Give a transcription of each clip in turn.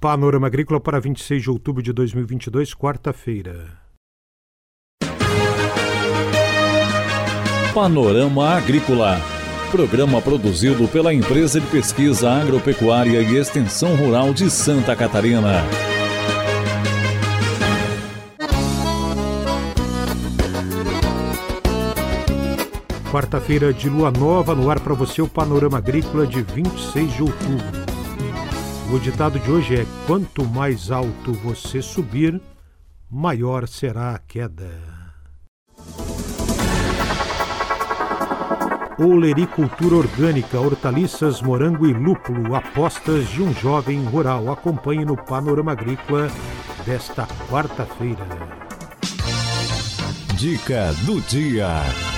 Panorama Agrícola para 26 de outubro de 2022, quarta-feira. Panorama Agrícola. Programa produzido pela Empresa de Pesquisa Agropecuária e Extensão Rural de Santa Catarina. Quarta-feira de lua nova, no ar para você o Panorama Agrícola de 26 de outubro. O ditado de hoje é: quanto mais alto você subir, maior será a queda. Olericultura orgânica, hortaliças, morango e lúpulo, apostas de um jovem rural. Acompanhe no Panorama Agrícola desta quarta-feira. Dica do dia.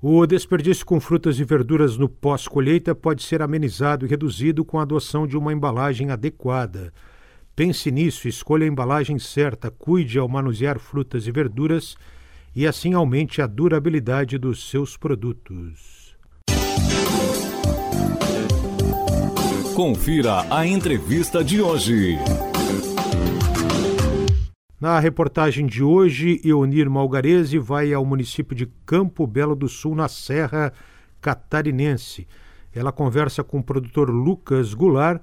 O desperdício com frutas e verduras no pós-colheita pode ser amenizado e reduzido com a adoção de uma embalagem adequada. Pense nisso, escolha a embalagem certa, cuide ao manusear frutas e verduras e assim aumente a durabilidade dos seus produtos. Confira a entrevista de hoje. Na reportagem de hoje, Eunir Malgarese vai ao município de Campo Belo do Sul, na Serra Catarinense. Ela conversa com o produtor Lucas Goulart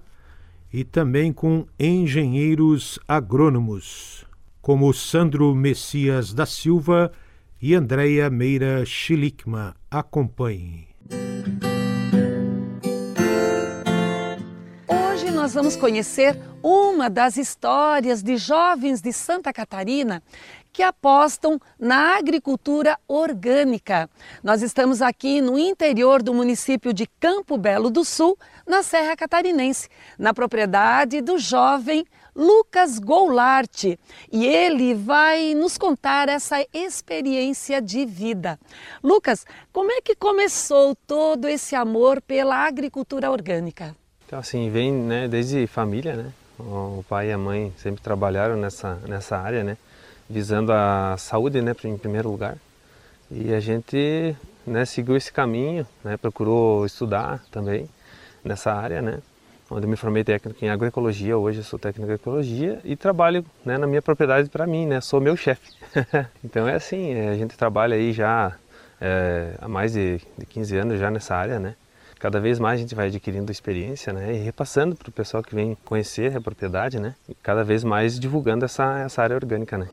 e também com engenheiros agrônomos, como Sandro Messias da Silva e Andréia Meira Chilicma. Acompanhe. Nós vamos conhecer uma das histórias de jovens de Santa Catarina que apostam na agricultura orgânica. Nós estamos aqui no interior do município de Campo Belo do Sul, na Serra Catarinense, na propriedade do jovem Lucas Goulart. E ele vai nos contar essa experiência de vida. Lucas, como é que começou todo esse amor pela agricultura orgânica? Então assim, vem né, desde família, né? O pai e a mãe sempre trabalharam nessa, nessa área, né? Visando a saúde, né, em primeiro lugar. E a gente né, seguiu esse caminho, né? Procurou estudar também nessa área, né? Onde eu me formei técnico em agroecologia, hoje eu sou técnico em agroecologia e trabalho né, na minha propriedade para mim, né? Sou meu chefe. então é assim, é, a gente trabalha aí já é, há mais de, de 15 anos já nessa área, né? Cada vez mais a gente vai adquirindo experiência, né, e repassando para o pessoal que vem conhecer a propriedade, né, e cada vez mais divulgando essa, essa área orgânica, né.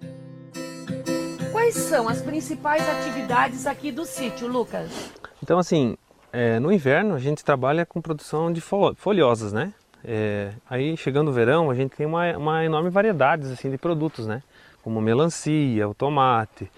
Quais são as principais atividades aqui do sítio, Lucas? Então, assim, é, no inverno a gente trabalha com produção de folhosas, né, é, aí chegando o verão a gente tem uma, uma enorme variedade assim, de produtos, né, como melancia, o tomate,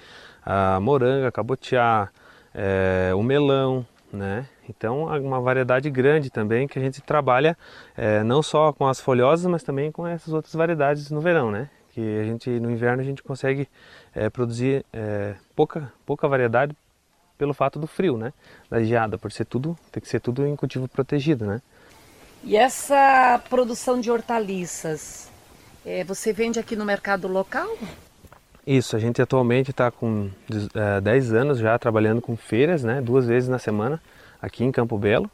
a moranga, a cabotiá, é, o melão, né? Então, uma variedade grande também que a gente trabalha é, não só com as folhosas, mas também com essas outras variedades no verão, né? Que a gente no inverno a gente consegue é, produzir é, pouca pouca variedade pelo fato do frio, né? Da geada, por ser tudo tem que ser tudo em cultivo protegido, né? E essa produção de hortaliças, é, você vende aqui no mercado local? Isso, a gente atualmente está com é, 10 anos já trabalhando com feiras, né, duas vezes na semana, aqui em Campo Belo.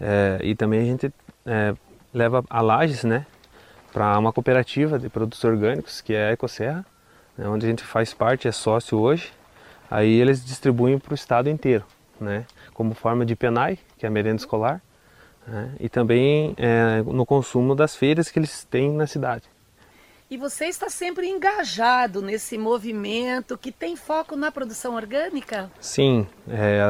É, e também a gente é, leva a lajes né, para uma cooperativa de produtos orgânicos, que é a Ecoserra, né, onde a gente faz parte, é sócio hoje. Aí eles distribuem para o estado inteiro, né, como forma de PENAI, que é a merenda escolar, né, e também é, no consumo das feiras que eles têm na cidade. E você está sempre engajado nesse movimento que tem foco na produção orgânica? Sim, é,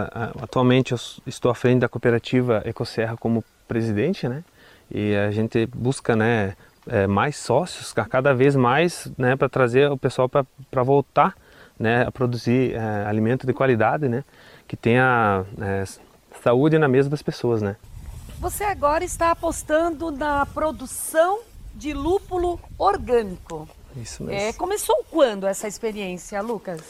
atualmente eu estou à frente da cooperativa Ecoserra como presidente, né? E a gente busca, né, é, mais sócios, cada vez mais, né, para trazer o pessoal para voltar, né, a produzir é, alimento de qualidade, né, que tenha é, saúde na mesa das pessoas, né? Você agora está apostando na produção de lúpulo orgânico. Isso mesmo. É, começou quando essa experiência, Lucas?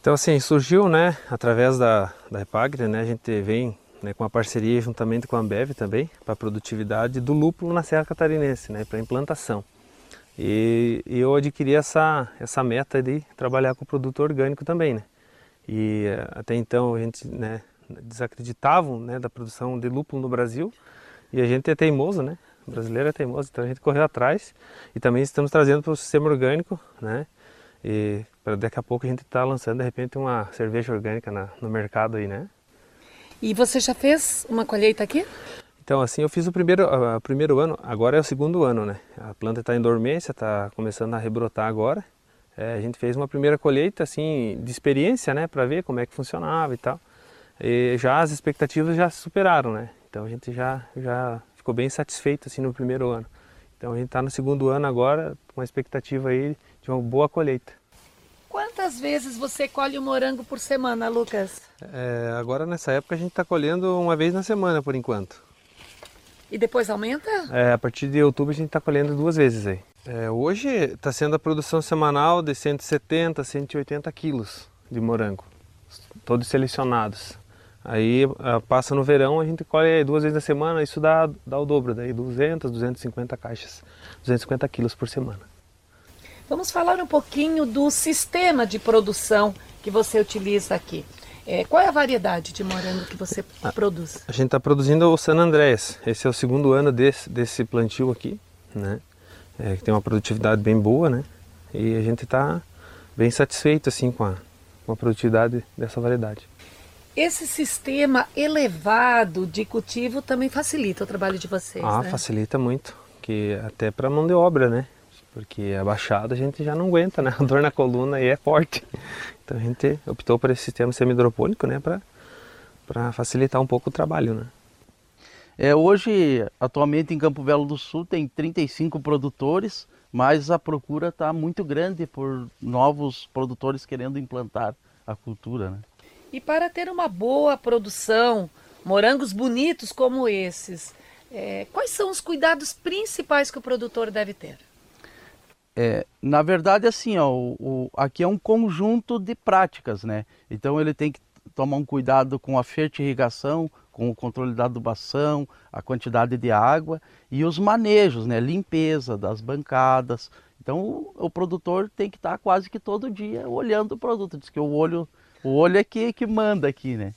Então assim, surgiu né, através da, da Epagre, né, a gente vem né, com uma parceria juntamente com a Ambev também, para a produtividade do lúpulo na Serra Catarinense, né, para implantação. E, e, eu adquiri essa, essa meta de trabalhar com produto orgânico também. Né? E até então a gente né, desacreditava né, da produção de lúpulo no Brasil e a gente é teimoso, né? O brasileiro é teimoso, então a gente correu atrás e também estamos trazendo para o sistema orgânico, né? E para daqui a pouco a gente está lançando de repente uma cerveja orgânica na, no mercado aí, né? E você já fez uma colheita aqui? Então assim eu fiz o primeiro, uh, primeiro ano, agora é o segundo ano, né? A planta está em dormência, está começando a rebrotar agora. É, a gente fez uma primeira colheita assim de experiência, né, para ver como é que funcionava e tal. E já as expectativas já superaram, né? Então a gente já já ficou bem satisfeito assim no primeiro ano. Então a gente está no segundo ano agora com a expectativa aí de uma boa colheita. Quantas vezes você colhe o morango por semana, Lucas? É, agora nessa época a gente está colhendo uma vez na semana por enquanto. E depois aumenta? É, a partir de outubro a gente está colhendo duas vezes aí. É, hoje está sendo a produção semanal de 170, 180 quilos de morango, todos selecionados. Aí ah, passa no verão, a gente colhe duas vezes na semana, isso dá, dá o dobro, daí 200, 250 caixas, 250 quilos por semana. Vamos falar um pouquinho do sistema de produção que você utiliza aqui. É, qual é a variedade de morango que você a, produz? A gente está produzindo o San Andrés. Esse é o segundo ano desse, desse plantio aqui, né? É, que tem uma produtividade bem boa, né? E a gente está bem satisfeito assim com a, com a produtividade dessa variedade. Esse sistema elevado de cultivo também facilita o trabalho de vocês, Ah, né? facilita muito, que até para mão de obra, né? Porque abaixado a gente já não aguenta, né? A dor na coluna aí é forte. Então a gente optou por esse sistema semi-hidropônico, né? Para facilitar um pouco o trabalho, né? É, hoje, atualmente em Campo Belo do Sul tem 35 produtores, mas a procura está muito grande por novos produtores querendo implantar a cultura. Né? E para ter uma boa produção, morangos bonitos como esses, é, quais são os cuidados principais que o produtor deve ter? É, na verdade, assim, ó, o, o, aqui é um conjunto de práticas, né? Então ele tem que tomar um cuidado com a fertirrigação, com o controle da adubação, a quantidade de água e os manejos, né? Limpeza das bancadas. Então o, o produtor tem que estar quase que todo dia olhando o produto. Diz que o olho, o olho é que, que manda aqui, né?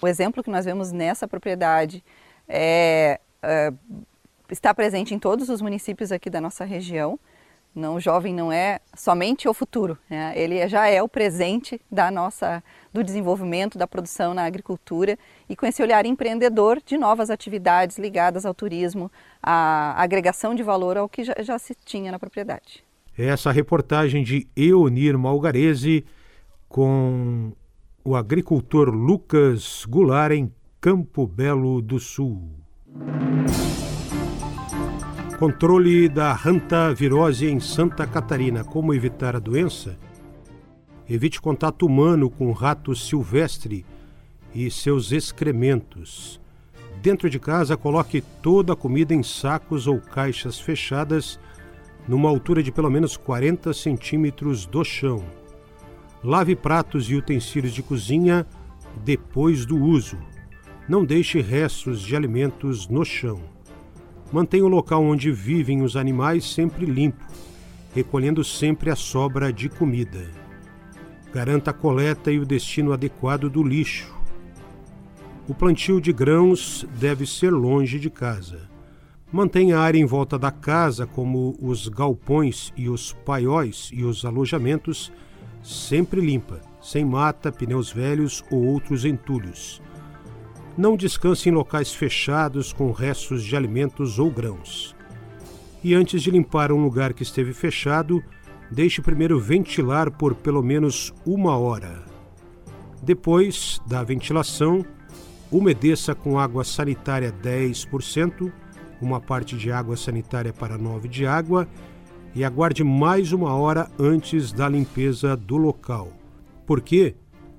O exemplo que nós vemos nessa propriedade é, é, está presente em todos os municípios aqui da nossa região. Não, o jovem não é somente o futuro, né? ele já é o presente da nossa, do desenvolvimento, da produção na agricultura e com esse olhar empreendedor de novas atividades ligadas ao turismo, à agregação de valor ao que já, já se tinha na propriedade. Essa reportagem de Eonir Malgarese com o agricultor Lucas Goulart em Campo Belo do Sul. Controle da hantavirose em Santa Catarina. Como evitar a doença? Evite contato humano com rato silvestre e seus excrementos. Dentro de casa, coloque toda a comida em sacos ou caixas fechadas, numa altura de pelo menos 40 centímetros do chão. Lave pratos e utensílios de cozinha depois do uso. Não deixe restos de alimentos no chão. Mantenha o local onde vivem os animais sempre limpo, recolhendo sempre a sobra de comida. Garanta a coleta e o destino adequado do lixo. O plantio de grãos deve ser longe de casa. Mantenha a área em volta da casa, como os galpões e os paióis e os alojamentos, sempre limpa, sem mata, pneus velhos ou outros entulhos. Não descanse em locais fechados com restos de alimentos ou grãos. E antes de limpar um lugar que esteve fechado, deixe primeiro ventilar por pelo menos uma hora. Depois da ventilação, umedeça com água sanitária 10%, uma parte de água sanitária para 9 de água, e aguarde mais uma hora antes da limpeza do local. Por quê?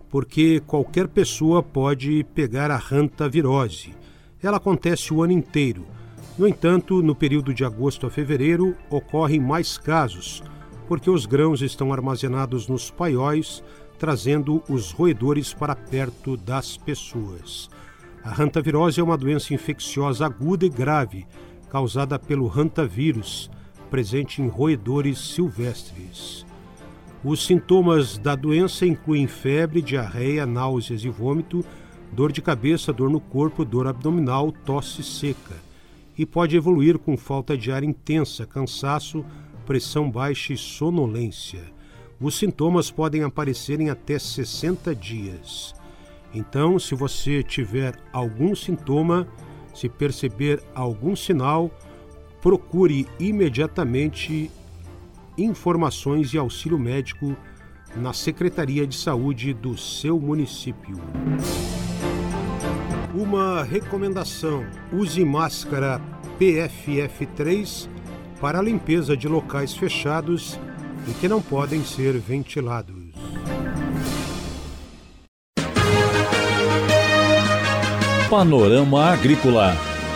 Porque qualquer pessoa pode pegar a hantavirose. Ela acontece o ano inteiro. No entanto, no período de agosto a fevereiro, ocorrem mais casos, porque os grãos estão armazenados nos paióis, trazendo os roedores para perto das pessoas. A hantavirose é uma doença infecciosa aguda e grave, causada pelo hantavírus, presente em roedores silvestres. Os sintomas da doença incluem febre, diarreia, náuseas e vômito, dor de cabeça, dor no corpo, dor abdominal, tosse seca. e pode evoluir com falta de ar intensa, cansaço, pressão baixa e sonolência. Os sintomas podem aparecer em até 60 dias. Então, se você tiver algum sintoma, se perceber algum sinal, procure imediatamente informações e auxílio médico na Secretaria de Saúde do seu município. Uma recomendação: use máscara PFF3 para a limpeza de locais fechados e que não podem ser ventilados. Panorama Agrícola.